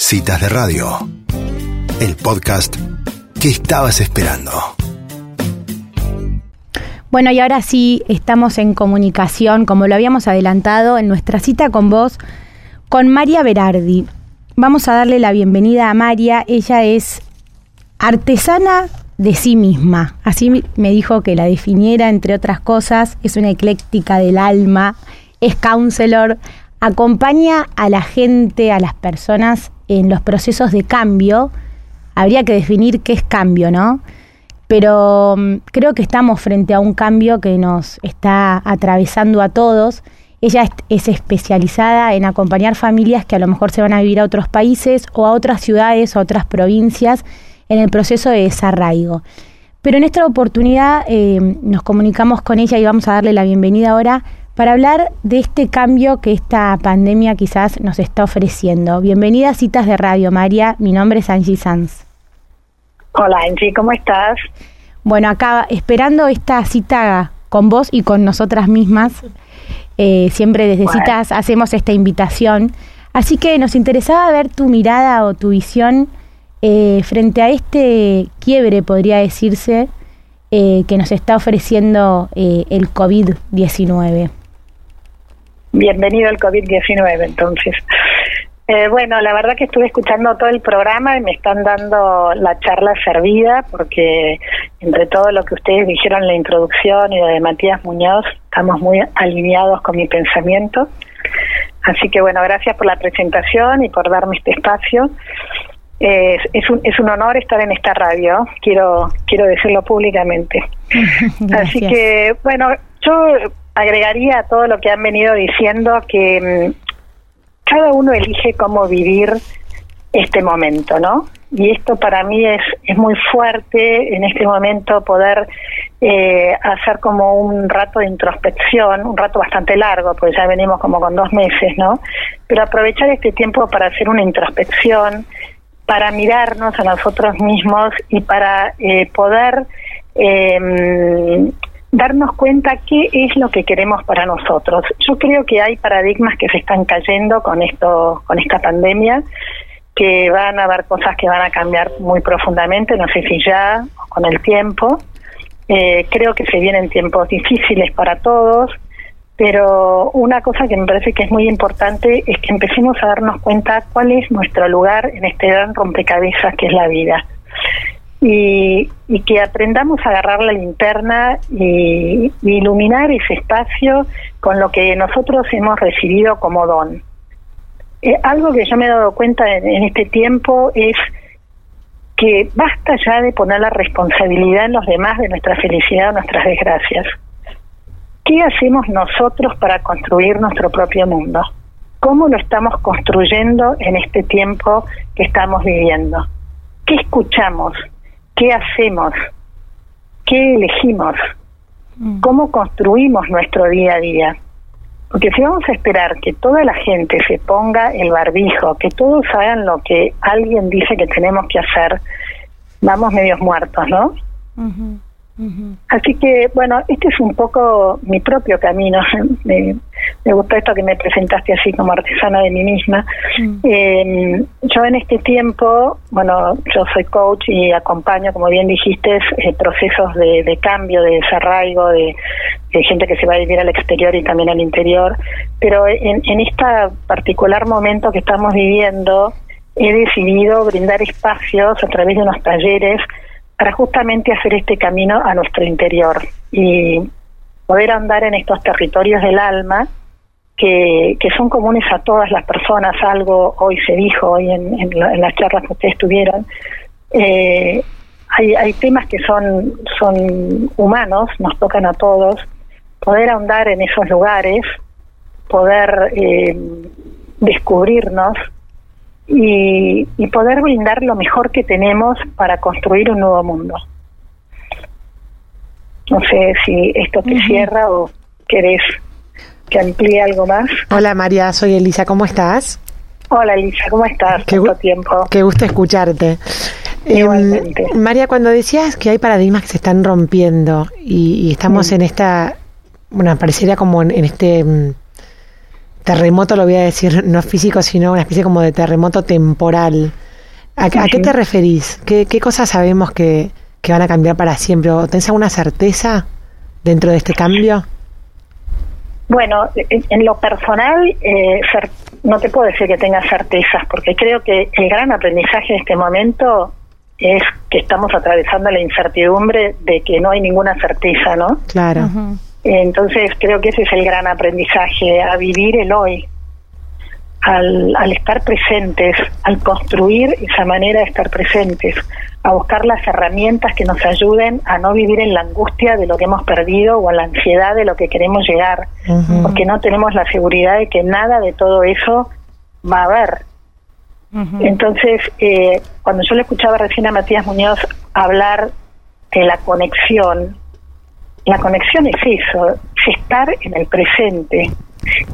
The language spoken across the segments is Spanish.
Citas de Radio, el podcast que estabas esperando. Bueno, y ahora sí estamos en comunicación, como lo habíamos adelantado en nuestra cita con vos, con María Berardi. Vamos a darle la bienvenida a María. Ella es artesana de sí misma. Así me dijo que la definiera, entre otras cosas. Es una ecléctica del alma, es counselor, acompaña a la gente, a las personas en los procesos de cambio. Habría que definir qué es cambio, ¿no? pero mm, creo que estamos frente a un cambio que nos está atravesando a todos. Ella es, especializada en acompañar familias que a lo mejor se van a vivir a otros países o a otras ciudades o a otras provincias en el proceso de desarraigo. Pero en esta oportunidad eh, nos comunicamos con ella y vamos a darle la bienvenida ahora para hablar de este cambio que esta pandemia quizás nos está ofreciendo. Bienvenida a Citas de Radio, María. Mi nombre es Angie Sanz. Hola Angie, ¿cómo estás? Bueno, acá esperando esta cita con vos y con nosotras mismas. Eh, siempre desde citas hacemos esta invitación. Así que nos interesaba ver tu mirada o tu visión eh, frente a este quiebre, podría decirse, eh, que nos está ofreciendo el COVID-19. Bienvenido al COVID-19, entonces. Eh, bueno, la verdad que estuve escuchando todo el programa y me están dando la charla servida porque entre todo lo que ustedes dijeron en la introducción y de Matías Muñoz, estamos muy alineados con mi pensamiento. Así que bueno, gracias por la presentación y por darme este espacio. es, un, es un honor estar en esta radio, quiero, quiero decirlo públicamente. Así que bueno, yo agregaría a todo lo que han venido diciendo que mm, cada uno elige cómo vivir este momento, ¿no? Y esto para mí es, es muy fuerte en este momento poder eh, hacer como un rato de introspección, un rato bastante largo, porque ya venimos como con dos meses, ¿no? Pero aprovechar este tiempo para hacer una introspección, para mirarnos a nosotros mismos y para eh, poder eh, darnos cuenta qué es lo que queremos para nosotros. Yo creo que hay paradigmas que se están cayendo con esto, con esta pandemia, que van a haber cosas que van a cambiar muy profundamente, no sé si ya o con el tiempo. Eh, creo que se vienen tiempos difíciles para todos, pero una cosa que me parece que es muy importante es que empecemos a darnos cuenta cuál es nuestro lugar en este gran rompecabezas que es la vida y, que aprendamos a agarrar la linterna y, iluminar ese espacio con lo que nosotros hemos recibido como don. Eh, algo que yo me he dado cuenta en, este tiempo es que basta ya de poner la responsabilidad en los demás de nuestra felicidad o nuestras desgracias. ¿Qué hacemos nosotros para construir nuestro propio mundo? ¿Cómo lo estamos construyendo en este tiempo que estamos viviendo? ¿Qué escuchamos? Qué hacemos, qué elegimos, mm. cómo construimos nuestro día a día. Porque si vamos a esperar que toda la gente se ponga el barbijo, que todos hagan lo que alguien dice que tenemos que hacer, vamos medios muertos, ¿no? Así que, bueno, este es un poco mi propio camino. me, me gustó esto que me presentaste así como artesana de mí misma. Eh, yo en este tiempo, bueno, yo soy coach y acompaño, como bien dijiste, eh, procesos de, cambio, de desarraigo, de, gente que se va a vivir al exterior y también al interior. Pero en, en este particular momento que estamos viviendo, he decidido brindar espacios a través de unos talleres para justamente hacer este camino a nuestro interior y poder andar en estos territorios del alma que, que son comunes a todas las personas, algo hoy se dijo, hoy en, en, las charlas que ustedes tuvieron, eh, hay, hay temas que son, son humanos, nos tocan a todos, poder ahondar en esos lugares, poder eh, descubrirnos y, poder brindar lo mejor que tenemos para construir un nuevo mundo. No sé si esto te cierra o querés que amplíe algo más. Hola María, soy Elisa, ¿cómo estás? Hola Elisa, ¿cómo estás? Qué, tiempo. Qué gusto escucharte. Em, María, cuando decías que hay paradigmas que se están rompiendo y, estamos mm. en esta, bueno, parecería como en, este mm, terremoto, lo voy a decir, no físico, sino una especie como de terremoto temporal. ¿A, qué te referís? ¿Qué, cosas sabemos que, van a cambiar para siempre? ¿Tenés alguna certeza dentro de este cambio? Bueno, en, lo personal, eh, no te puedo decir que tenga certezas, porque creo que el gran aprendizaje de este momento es que estamos atravesando la incertidumbre de que no hay ninguna certeza, ¿no? Claro. Entonces creo que ese es el gran aprendizaje, a vivir el hoy, al, al estar presentes, al construir esa manera de estar presentes, a buscar las herramientas que nos ayuden a no vivir en la angustia de lo que hemos perdido o en la ansiedad de lo que queremos llegar, porque no tenemos la seguridad de que nada de todo eso va a haber. Entonces, eh, cuando yo le escuchaba recién a Matías Muñoz hablar de la conexión, la conexión es eso, es estar en el presente.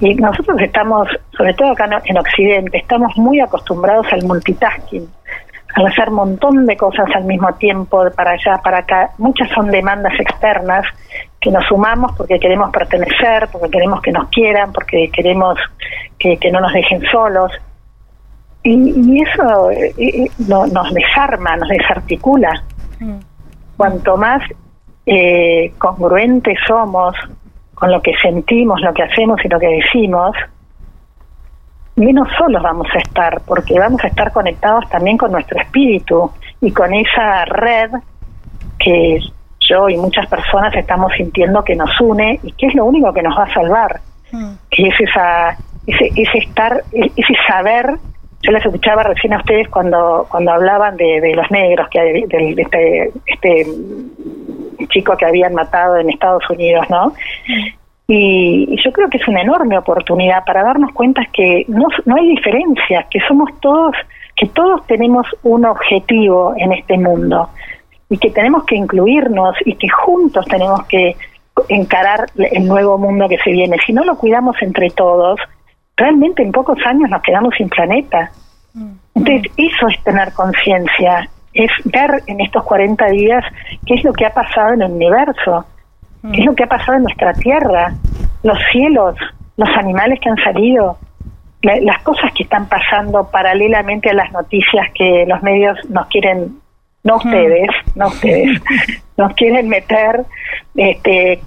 Y nosotros estamos, sobre todo acá en Occidente, estamos muy acostumbrados al multitasking, al hacer un montón de cosas al mismo tiempo, para allá, para acá. Muchas son demandas externas que nos sumamos porque queremos pertenecer, porque queremos que nos quieran, porque queremos que, no nos dejen solos. Y, eso eh, eh, nos desarma, nos desarticula. Mm. Cuanto más eh, congruentes somos con lo que sentimos, lo que hacemos y lo que decimos, menos solos vamos a estar, porque vamos a estar conectados también con nuestro espíritu y con esa red que yo y muchas personas estamos sintiendo que nos une y que es lo único que nos va a salvar, mm. que es esa, ese, ese estar, ese saber yo les escuchaba recién a ustedes cuando cuando hablaban de, los negros que de, de, este, este chico que habían matado en Estados Unidos, ¿no? Y, yo creo que es una enorme oportunidad para darnos cuenta que no, no hay diferencias, que somos todos, que todos tenemos un objetivo en este mundo y que tenemos que incluirnos y que juntos tenemos que encarar el nuevo mundo que se viene. Si no lo cuidamos entre todos, realmente en pocos años nos quedamos sin planeta. Mm. Entonces, eso es tener conciencia, es ver en estos 40 días qué es lo que ha pasado en el universo, qué es lo que ha pasado en nuestra tierra, los cielos, los animales que han salido, las cosas que están pasando paralelamente a las noticias que los medios nos quieren, no ustedes, no ustedes, nos quieren meter este,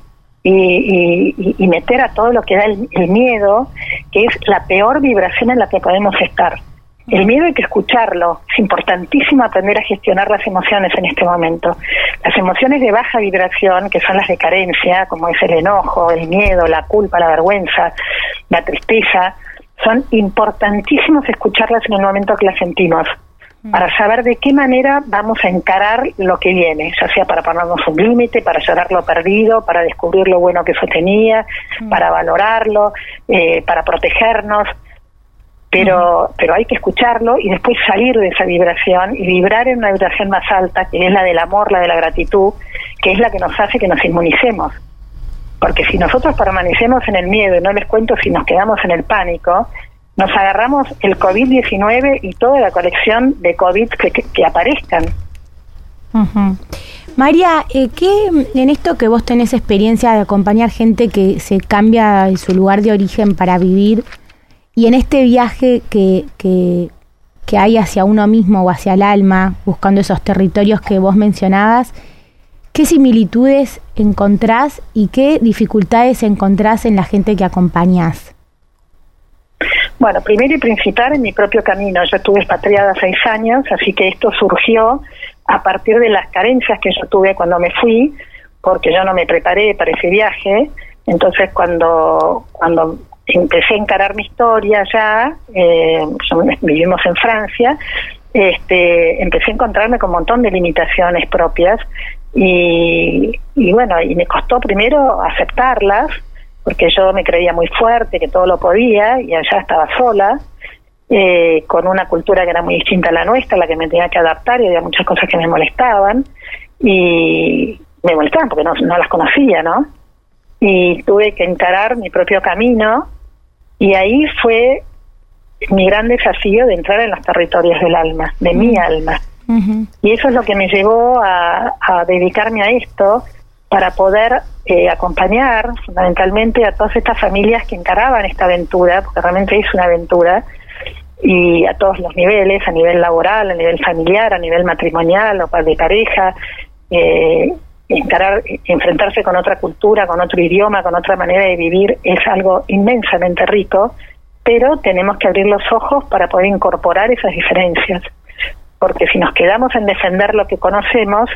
y, meter a todo lo que da el miedo, que es la peor vibración en la que podemos estar. El miedo hay que escucharlo. Es importantísimo aprender a gestionar las emociones en este momento. Las emociones de baja vibración, que son las de carencia, como es el enojo, el miedo, la culpa, la vergüenza, la tristeza, son importantísimos escucharlas en el momento que las sentimos mm. para saber de qué manera vamos a encarar lo que viene, ya sea para ponernos un límite, para llorar lo perdido, para descubrir lo bueno que eso tenía, mm. para valorarlo, eh, para protegernos pero, pero hay que escucharlo y después salir de esa vibración y vibrar en una vibración más alta, que es la del amor, la de la gratitud, que es la que nos hace que nos inmunicemos. Porque si nosotros permanecemos en el miedo, y no les cuento si nos quedamos en el pánico, nos agarramos el COVID-19 y toda la colección de COVID que, aparezcan. María, eh, ¿qué en esto que vos tenés experiencia de acompañar gente que se cambia en su lugar de origen para vivir, y en este viaje que, que, hay hacia uno mismo o hacia el alma, buscando esos territorios que vos mencionabas, ¿qué similitudes encontrás y qué dificultades encontrás en la gente que acompañás? Bueno, primero y principal en mi propio camino. Yo estuve expatriada seis años, así que esto surgió a partir de las carencias que yo tuve cuando me fui, porque yo no me preparé para ese viaje. Entonces, cuando, cuando empecé a encarar mi historia ya, eh, vivimos en Francia, este, empecé a encontrarme con un montón de limitaciones propias y, y bueno, y me costó primero aceptarlas, porque yo me creía muy fuerte, que todo lo podía, y allá estaba sola, eh, con una cultura que era muy distinta a la nuestra, la que me tenía que adaptar, y había muchas cosas que me molestaban, y me molestaban porque no, no las conocía, ¿no? Y tuve que encarar mi propio camino, y ahí fue mi gran desafío de entrar en los territorios del alma, de mi alma. Y eso es lo que me llevó a, dedicarme a esto para poder eh, acompañar fundamentalmente a todas estas familias que encaraban esta aventura, porque realmente es una aventura, y a todos los niveles, a nivel laboral, a nivel familiar, a nivel matrimonial o de pareja, eh, encarar, enfrentarse con otra cultura, con otro idioma, con otra manera de vivir es algo inmensamente rico, pero tenemos que abrir los ojos para poder incorporar esas diferencias, porque si nos quedamos en defender lo que conocemos,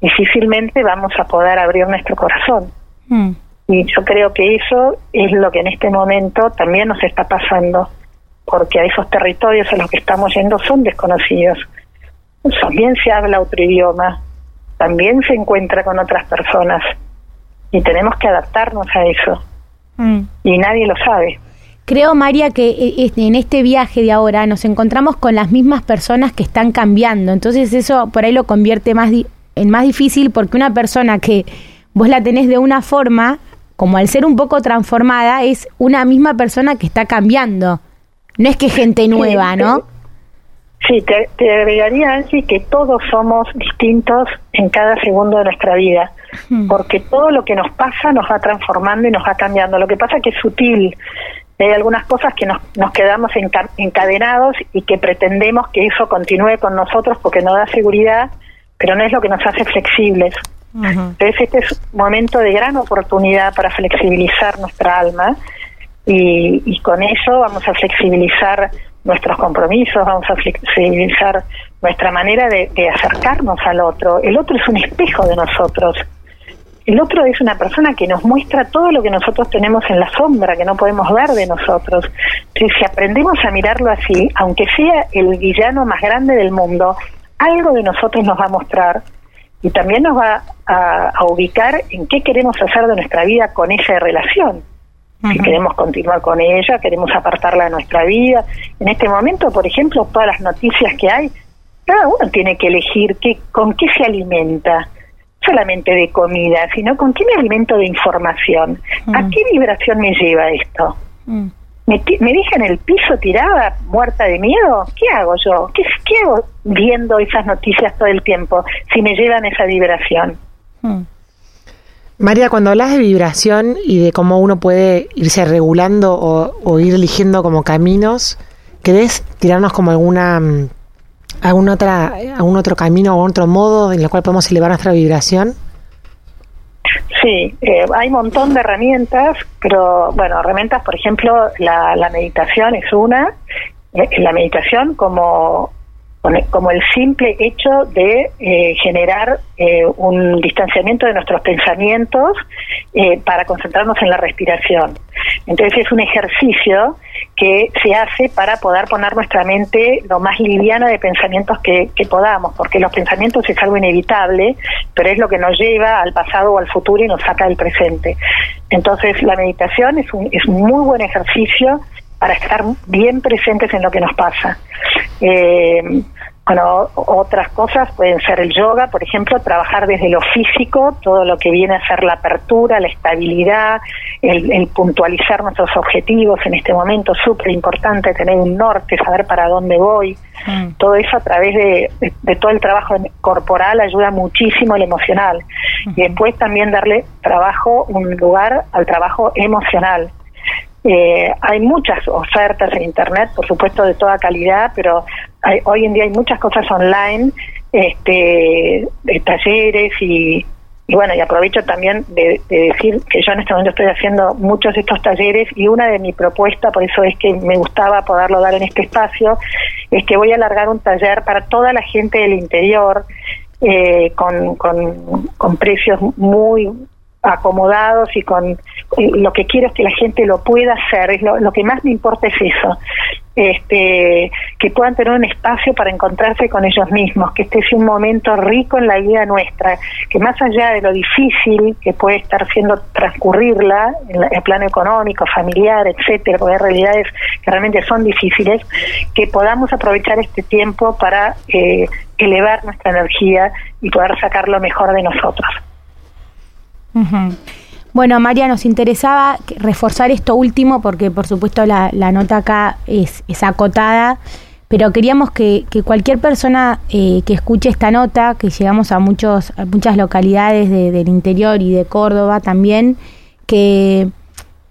difícilmente vamos a poder abrir nuestro corazón. Mm. Y yo creo que eso es lo que en este momento también nos está pasando porque a esos territorios a los que estamos yendo son desconocidos. También se habla otro idioma, también se encuentra con otras personas y tenemos que adaptarnos a eso. Mm. Y nadie lo sabe. Creo, María, que eh, en este viaje de ahora nos encontramos con las mismas personas que están cambiando. Entonces eso por ahí lo convierte más en más difícil porque una persona que vos la tenés de una forma, como al ser un poco transformada, es una misma persona que está cambiando. No es que gente nueva, ¿no? Sí, te, te agregaría, Angie, que todos somos distintos en cada segundo de nuestra vida, porque todo lo que nos pasa nos va transformando y nos va cambiando. Lo que pasa es que es sutil. Hay algunas cosas que nos, nos quedamos encadenados y que pretendemos que eso continúe con nosotros porque nos da seguridad, pero no es lo que nos hace flexibles. Entonces este es un momento de gran oportunidad para flexibilizar nuestra alma y, con eso vamos a flexibilizar nuestros compromisos, vamos a flexibilizar nuestra manera de, acercarnos al otro. El otro es un espejo de nosotros. El otro es una persona que nos muestra todo lo que nosotros tenemos en la sombra, que no podemos ver de nosotros. Entonces, si aprendemos a mirarlo así, aunque sea el villano más grande del mundo, algo de nosotros nos va a mostrar y también nos va a ubicar en qué queremos hacer de nuestra vida con esa relación si queremos continuar con ella, queremos apartarla de nuestra vida. En este momento, por ejemplo, todas las noticias que hay, cada uno tiene que elegir qué, con qué se alimenta, solamente de comida, sino con qué me alimento de información. ¿A qué vibración me lleva esto? ¿Me, ¿Me deja en el piso tirada, muerta de miedo? ¿Qué hago yo? ¿Qué, ¿Qué hago viendo esas noticias todo el tiempo si me llevan esa vibración? María, cuando hablas de vibración y de cómo uno puede irse regulando o, ir eligiendo como caminos, ¿querés tirarnos como alguna mm, algún otra algún otro camino o otro modo en el cual podemos elevar nuestra vibración? Sí, eh, hay un montón de herramientas, pero bueno, herramientas, por ejemplo, la, meditación es una. Eh, la meditación como como el simple hecho de eh, generar eh, un distanciamiento de nuestros pensamientos eh, para concentrarnos en la respiración. Entonces es un ejercicio que se hace para poder poner nuestra mente lo más liviana de pensamientos que, podamos, porque los pensamientos es algo inevitable, pero es lo que nos lleva al pasado o al futuro y nos saca del presente. Entonces la meditación es un, es un muy buen ejercicio para estar bien presentes en lo que nos pasa. Eh, bueno, otras cosas pueden ser el yoga, por ejemplo, trabajar desde lo físico, todo lo que viene a ser la apertura, la estabilidad, el, puntualizar nuestros objetivos en este momento, súper importante tener un norte, saber para dónde voy. Mm. Todo eso a través de, todo el trabajo corporal ayuda muchísimo el emocional. Y después también darle trabajo, un lugar al trabajo emocional. Eh, hay muchas ofertas en Internet, por supuesto de toda calidad, pero hoy en día hay muchas cosas online, este, talleres y, bueno, y aprovecho también de, decir que yo en este momento estoy haciendo muchos de estos talleres y una de mis propuestas, por eso es que me gustaba poderlo dar en este espacio, es que voy a alargar un taller para toda la gente del interior eh, con, con precios muy acomodados y con lo que quiero es que la gente lo pueda hacer, es lo, que más me importa es eso, este, que puedan tener un espacio para encontrarse con ellos mismos, que este sea un momento rico en la vida nuestra, que más allá de lo difícil que puede estar siendo transcurrirla en el plano económico, familiar, etcétera, porque hay realidades que realmente son difíciles, que podamos aprovechar este tiempo para eh, elevar nuestra energía y poder sacar lo mejor de nosotros. Bueno, María, nos interesaba reforzar esto último porque, por supuesto, la, nota acá es, acotada, pero queríamos que, cualquier persona eh, que escuche esta nota, que llegamos a, muchos, muchas localidades del interior y de Córdoba también, que,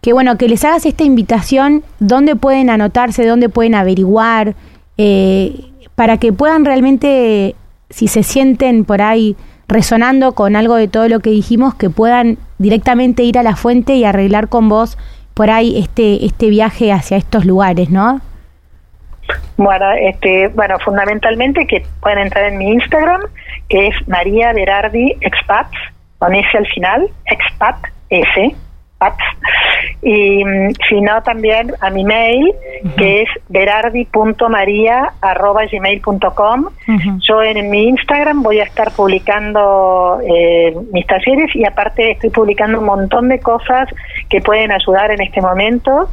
que bueno, que les hagas esta invitación, dónde pueden anotarse, dónde pueden averiguar, eh, para que puedan realmente, si se sienten por ahí resonando con algo de todo lo que dijimos, que puedan directamente ir a la fuente y arreglar con vos por ahí este, este viaje hacia estos lugares, ¿no? Bueno, este, bueno, fundamentalmente que pueden entrar en mi Instagram, que es María Berardi Expat, con S al final, Expat S, y mm, si no también a mi mail que es berardi.maria@gmail.com yo en, mi Instagram voy a estar publicando eh, mis talleres y aparte estoy publicando un montón de cosas que pueden ayudar en este momento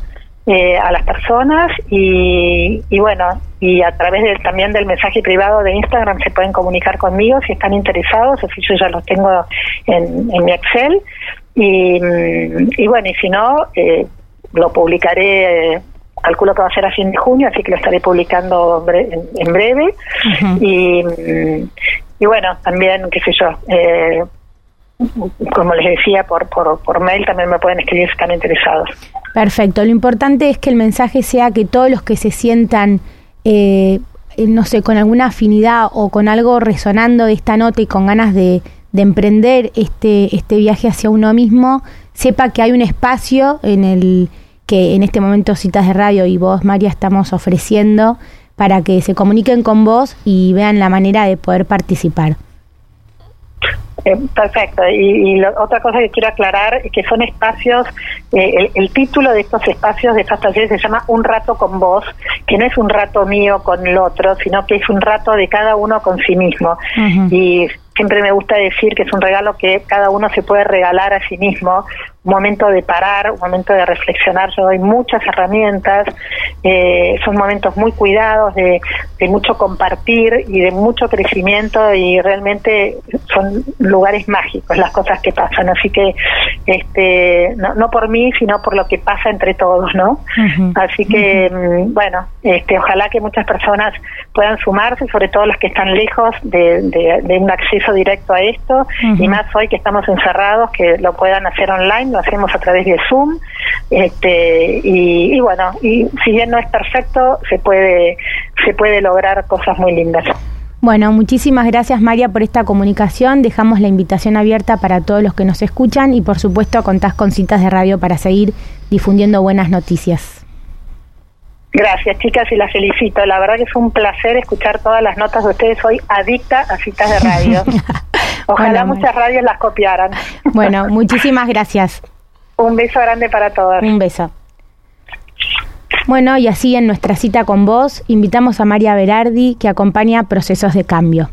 eh, a las personas y, bueno y a través del, también del mensaje privado de Instagram se pueden comunicar conmigo si están interesados así yo ya los tengo en, en mi Excel y, y bueno, y si no, eh, lo publicaré, calculo que va a ser a fin de junio, así que lo estaré publicando en, breve. y, y bueno, también, qué sé yo, eh, como les decía, por, por, por mail también me pueden escribir si están interesados. Perfecto, lo importante es que el mensaje sea que todos los que se sientan... Eh, no sé, con alguna afinidad o con algo resonando de esta nota y con ganas de, de emprender este, este viaje hacia uno mismo, sepa que hay un espacio en el que en este momento Citas de Radio y vos, María, estamos ofreciendo para que se comuniquen con vos y vean la manera de poder participar. Eh, perfecto. Y, otra cosa que quiero aclarar es que son espacios, eh, el, título de estos espacios, de estas talleres, se llama Un rato con vos, que no es un rato mío con el otro, sino que es un rato de cada uno con sí mismo. Y siempre me gusta decir que es un regalo que cada uno se puede regalar a sí mismo, un momento de parar, un momento de reflexionar. Yo doy muchas herramientas, eh, son momentos muy cuidados, de, mucho compartir y de mucho crecimiento y realmente son lugares mágicos las cosas que pasan. Así que, este, no, por mí, sino por lo que pasa entre todos, ¿no? Así que, mm, bueno, este, ojalá que muchas personas puedan sumarse, sobre todo las que están lejos de, de un acceso directo a esto y más hoy que estamos encerrados, que lo puedan hacer online lo hacemos a través de Zoom. Este, y, bueno, y si bien no es perfecto, se puede, se puede lograr cosas muy lindas. Bueno, muchísimas gracias María por esta comunicación. Dejamos la invitación abierta para todos los que nos escuchan y por supuesto contás con citas de radio para seguir difundiendo buenas noticias. Gracias chicas y las felicito. La verdad que es un placer escuchar todas las notas de ustedes. Soy adicta a citas de radio. Ojalá muchas radios las copiaran. Bueno, muchísimas gracias. Un beso grande para todas. Un beso. Bueno, y así en nuestra cita con vos, invitamos a María Berardi, que acompaña procesos de cambio.